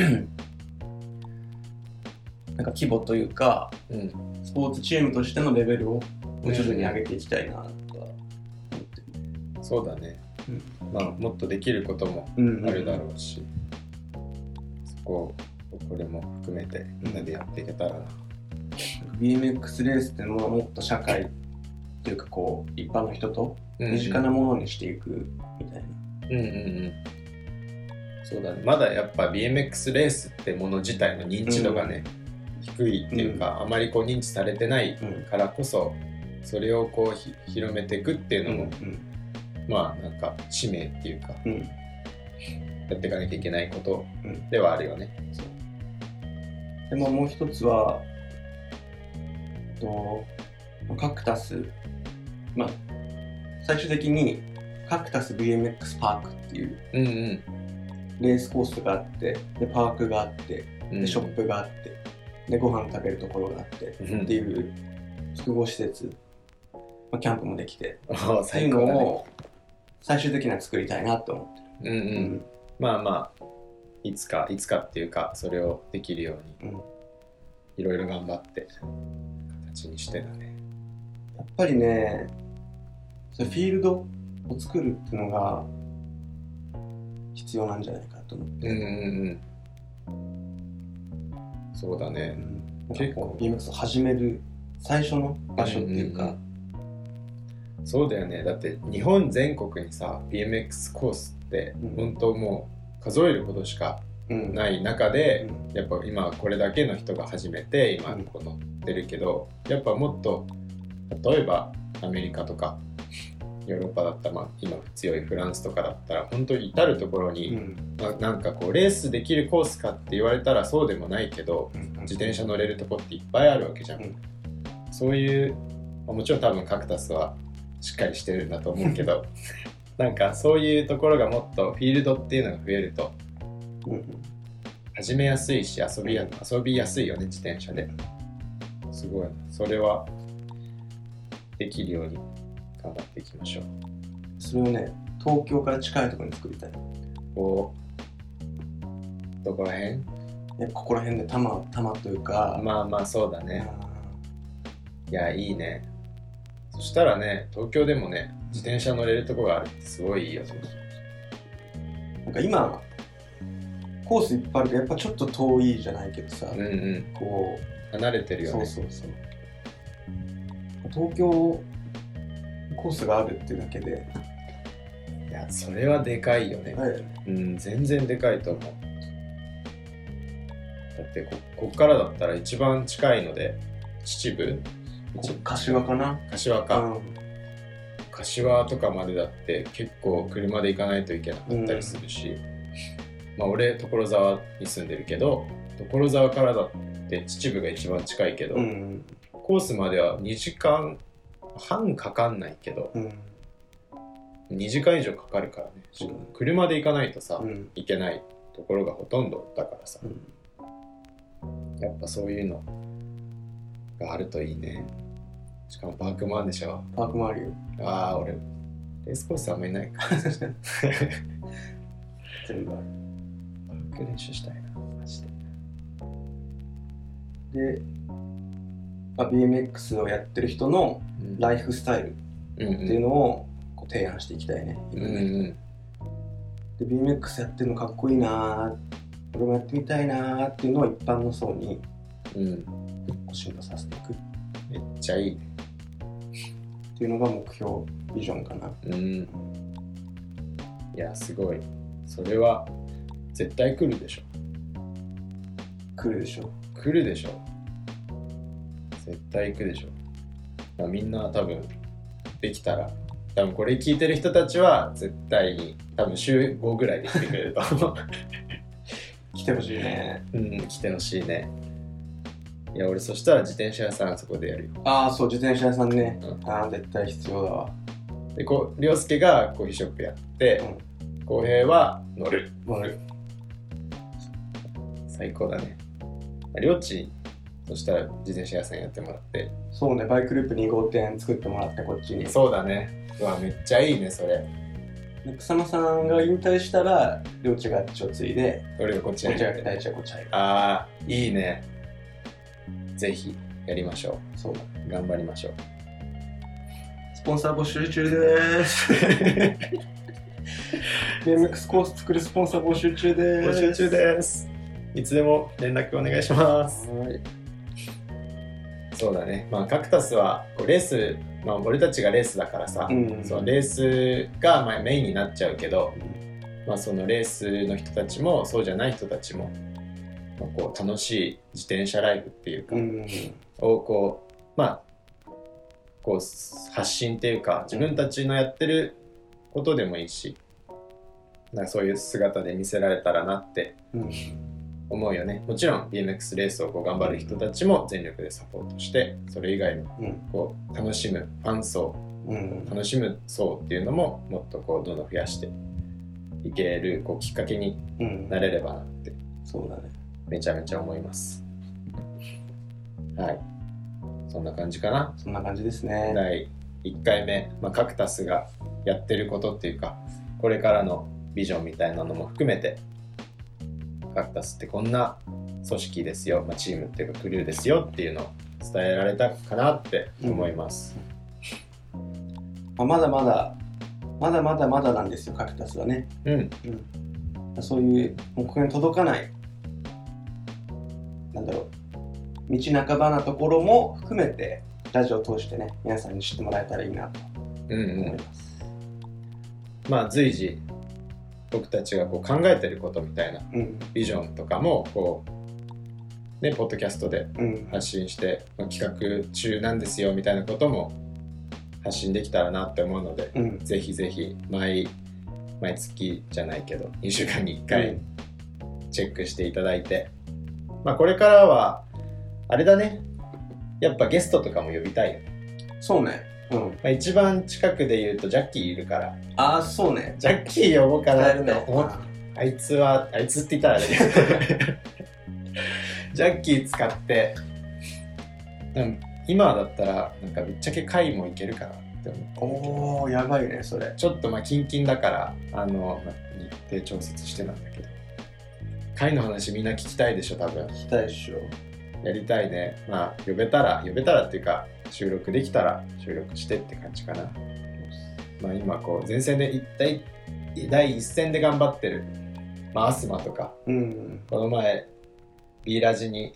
なんか規模というかうんスポーツチームとしてのレベルを徐々に上げていきたいなとは思ってる。そうだね、まあもっとできることもうんあるだろうし、そこをこれも含めてみんなでやっていけたらな。BMX レースっていうのはもっと社会というかこう一般の人とうん身近なものにしていくみたいな、うんうんうん。そうだね。まだやっぱ BMX レースってもの自体の認知度がね、低いっていうか、あまりこう認知されてないうんからこそそれをこうひ広めていくっていうのも、うんまあなんか使命っていうかうん。やっていかなきゃいけないことうん。ではあるよね。でももう一つはとカクタス。まあ最終的にカクタス BMX パークっていううんうん。レースコースがあってでパークがあってうん。でショップがあってでご飯食べるところがあってうん。っていう複合施設、まあ、キャンプもできてああっていう最高だね。のを最終的には作りたいなと思ってうんうる、ん、まあまあいつかいつかっていうかそれをできるようにうん。いろいろ頑張って形にしてだね。やっぱりねそれフィールドを作るっていうのが必要なんじゃないかと思って、うんうんうん。そうだね。結結構。構 BMX を始める最初の場所っていうか、そうだよね。だって日本全国にさ BMX コースってうん。本当もう数えるほどしかうん。ない中でうん。やっぱ今これだけの人が始めて今うんこう乗ってるけどやっぱもっと例えばアメリカとかヨーロッパだったら、まあ、今強いフランスとかだったら本当に至る所うに、んななんかこうレースできるコースかって言われたらそうでもないけどうん。自転車乗れるとこっていっぱいあるわけじゃん、うん。そういう、まあもちろん多分カクタスはしっかりしてるんだと思うけど なんかそういうところがもっとフィールドっていうのが増えるとうん始めやすいし遊びや遊びやすいよね自転車で。すごい。それはできるように頑張っていきましょう。それをね東京から近いところに作りたい。こうどこら辺？ねここら辺で多摩多摩というか、まあまあそうだね。あいやいいね。そしたらね東京でもね自転車乗れるとこがあるってすごいいいよ。ーなんか今コースいっぱいあるけどやっぱちょっと遠いじゃないけどさ、うんうん。こ離れてるうそうよねそうそう。東京コースがあるっていうだけで、いやそれはでかいよね。はい。うん全然でかいと思う。だってここっからだったら一番近いので秩父。一柏かな？柏か、うん。柏とかまでだって結構車で行かないといけなかったりするし、まあ俺所沢に住んでるけど所沢からだって秩父が一番近いけど、うん。コースまでは2時間半かかんないけどうん。2時間以上かかるからね。しかも車で行かないとさ、うん。行けないところがほとんどだからさ。うん。やっぱそういうのがあるといいね。しかもパークもあるでしょ。パークもあるよ。ああ俺レースコースあんまりないか。全部ある。パーク練習したいなマジで。で、まあ、BMX をやってる人のうん。ライフスタイルうんっていうのをこう提案していきたいね。うんうんで BMX やってるのかっこいいなー俺もやってみたいなーっていうのを一般の層にうんうんこう浸透させていく。っめっちゃいい。ていうのが目標ビジョンかな。うん。いやすごい。それは絶対来るでしょ。来るでしょ。来るでしょ絶対行くでしょ、まあ、みんな多分できたら多分これ聞いてる人たちは絶対に多分週5ぐらいで来てくれると思う来てほしいね。うん来てほしいねいや俺そしたら自転車屋さんそこでやるよああ、そう、自転車屋さんね。うんああ、絶対必要だわ。でこう涼介がコーヒーショップやって浩、平は乗る乗る。最高だねりょうちそしたら自転車屋さんやってもらってそうね、バイクループ2号店作ってもらって、こっちに。そうだねうわめっちゃいいねそれで草間さんが引退したら、両地があっちを継いで、俺がこっちこっちがこっち入る。ああいいねぜひやりましょそうだ。う頑張りましょうスポンサー募集中でーす。BMX コース作るスポンサー募集中でーす。募集中ですいつでも連絡お願いしますはい。そうだねまあカクタスはこうレースまあ俺たちがレースだからさ、うんそのレースがまあメインになっちゃうけど、まあ、そのレースの人たちもそうじゃない人たちも、まあ、こう楽しい自転車ライフっていうか、うん。をこうまあこう発信っていうか自分たちのやってることでもいいしなんかそういう姿で見せられたらなってうん。思うよねもちろん BMX レースをこう頑張る人たちも全力でサポートしてそれ以外のうん。こう楽しむファン層うん。楽しむ層っていうのももっとこうどんどん増やしていけるこうきっかけにうん。なれればなってそうだね。めちゃめちゃ思いますはいそんな感じかなそんな感じですね。第1回目、まあ、カクタスがやってることっていうかこれからのビジョンみたいなのも含めてカクタスってこんな組織ですよ、まあ、チームっていうかクルーですよっていうのを伝えられたかなって思います、まあ、まだまだ、まだまだまだなんですよ、カクタスはね。うん、そういう目標に届かない、なんだろう、道半ばなところも含めて、ラジオを通してね、皆さんに知ってもらえたらいいなとうんうん思います。まあ随時僕たちがこう考えてることみたいなうん。ビジョンとかもこうねポッドキャストでうん。発信して、まあ、企画中なんですよみたいなことも発信できたらなって思うのでうん。ぜひぜひ毎毎月じゃないけど2週間に1回チェックしていただいて、まあこれからはあれだねやっぱゲストとかも呼びたいよね、そうね。うん。まあ、一番近くで言うとジャッキーいるからああ、そうね。ジャッキー呼ぼうかなって。思っあいつはあいつって言ったらあれだけどジャッキー使ってうん今だったらなんかぶっちゃけ回もいけるかなって思っておおやばいね、それ。ちょっとまあキンキンだからあの、まあ日程調節してなんだけど回の話みんな聞きたいでしょ多分聞きたいっしょ。やりたいねまあ呼べたら呼べたらっていうか収録できたら収録してって感じかなまあ今こう前線で一体第一線で頑張ってるまあアスマとかうん。この前 B ラジに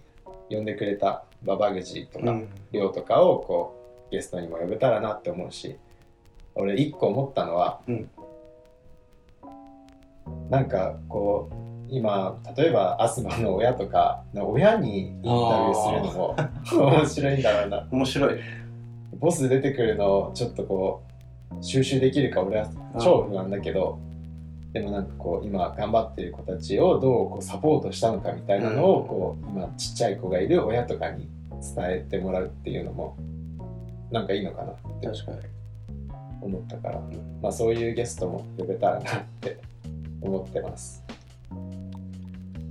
呼んでくれたババグジとか、うん。りょうとかをこうゲストにも呼べたらなって思うし俺一個思ったのは、うんなんかこう今例えばアスマの親とか親にインタビューするのも面白いんだろうな。面白い。ボス出てくるのをちょっとこう収集できるか俺は超不安だけどでもなんかこう今頑張ってる子たちをどうこうサポートしたのかみたいなのをうん。こう今ちっちゃい子がいる親とかに伝えてもらうっていうのもなんかいいのかなって確かに。思ったから、まあ、そういうゲストも呼べたらなって思ってます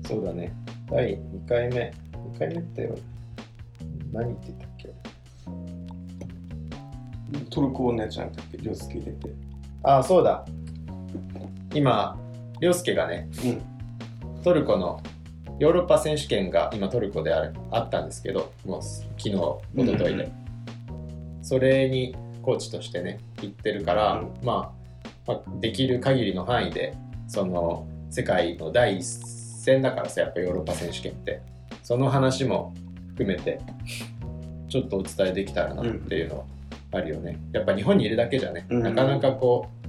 そうだね。第2回目。2回目って何って言ったっけ？トルコのやつじゃなくて、りょうすけ入れて。ああそうだ。今涼介がねうん。トルコのヨーロッパ選手権が今トルコであるあったんですけどもう昨日一昨日で、それにコーチとしてね行ってるから、うん。まあ、まあできる限りの範囲でその世界の第一線だからさやっぱヨーロッパ選手権って。その話も含めてちょっとお伝えできたらなっていうのはあるよね、やっぱ日本にいるだけじゃね、うん。なかなかこう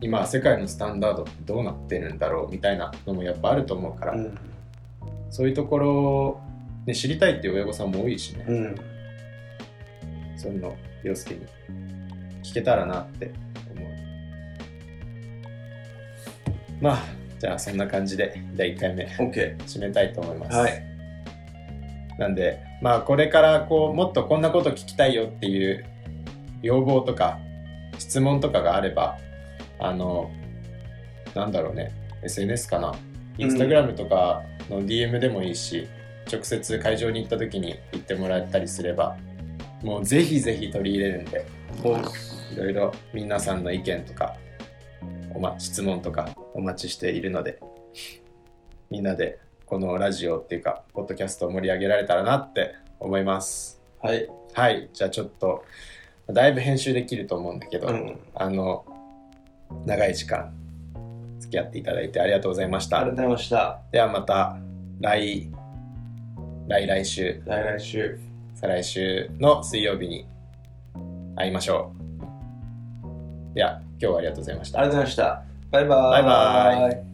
今世界のスタンダードってどうなってるんだろうみたいなのもやっぱあると思うから、うん。そういうところ、ね、知りたいっていう親御さんも多いしね、うん。そういうの洋介に聞けたらなって思う。まあじゃあそんな感じで第1回目 OK 締めたいと思います、はい。なんでまあこれからこうもっとこんなこと聞きたいよっていう要望とか質問とかがあればあのなんだろうね SNS かな？インスタグラムとかの DM でもいいし、直接会場に行った時に言ってもらえたりすればもうぜひぜひ取り入れるんでいろいろ皆さんの意見とか質問とかお待ちしているのでみんなでこのラジオっていうかポッドキャストを盛り上げられたらなって思います。はい。はい。じゃあちょっとだいぶ編集できると思うんだけど、うん。あの長い時間付き合っていただいてありがとうございました。ありがとうございました。ではまた来来来週。来来週。再来週の水曜日に会いましょう。では今日はありがとうございました。ありがとうございましたバイバイ。バイバイ。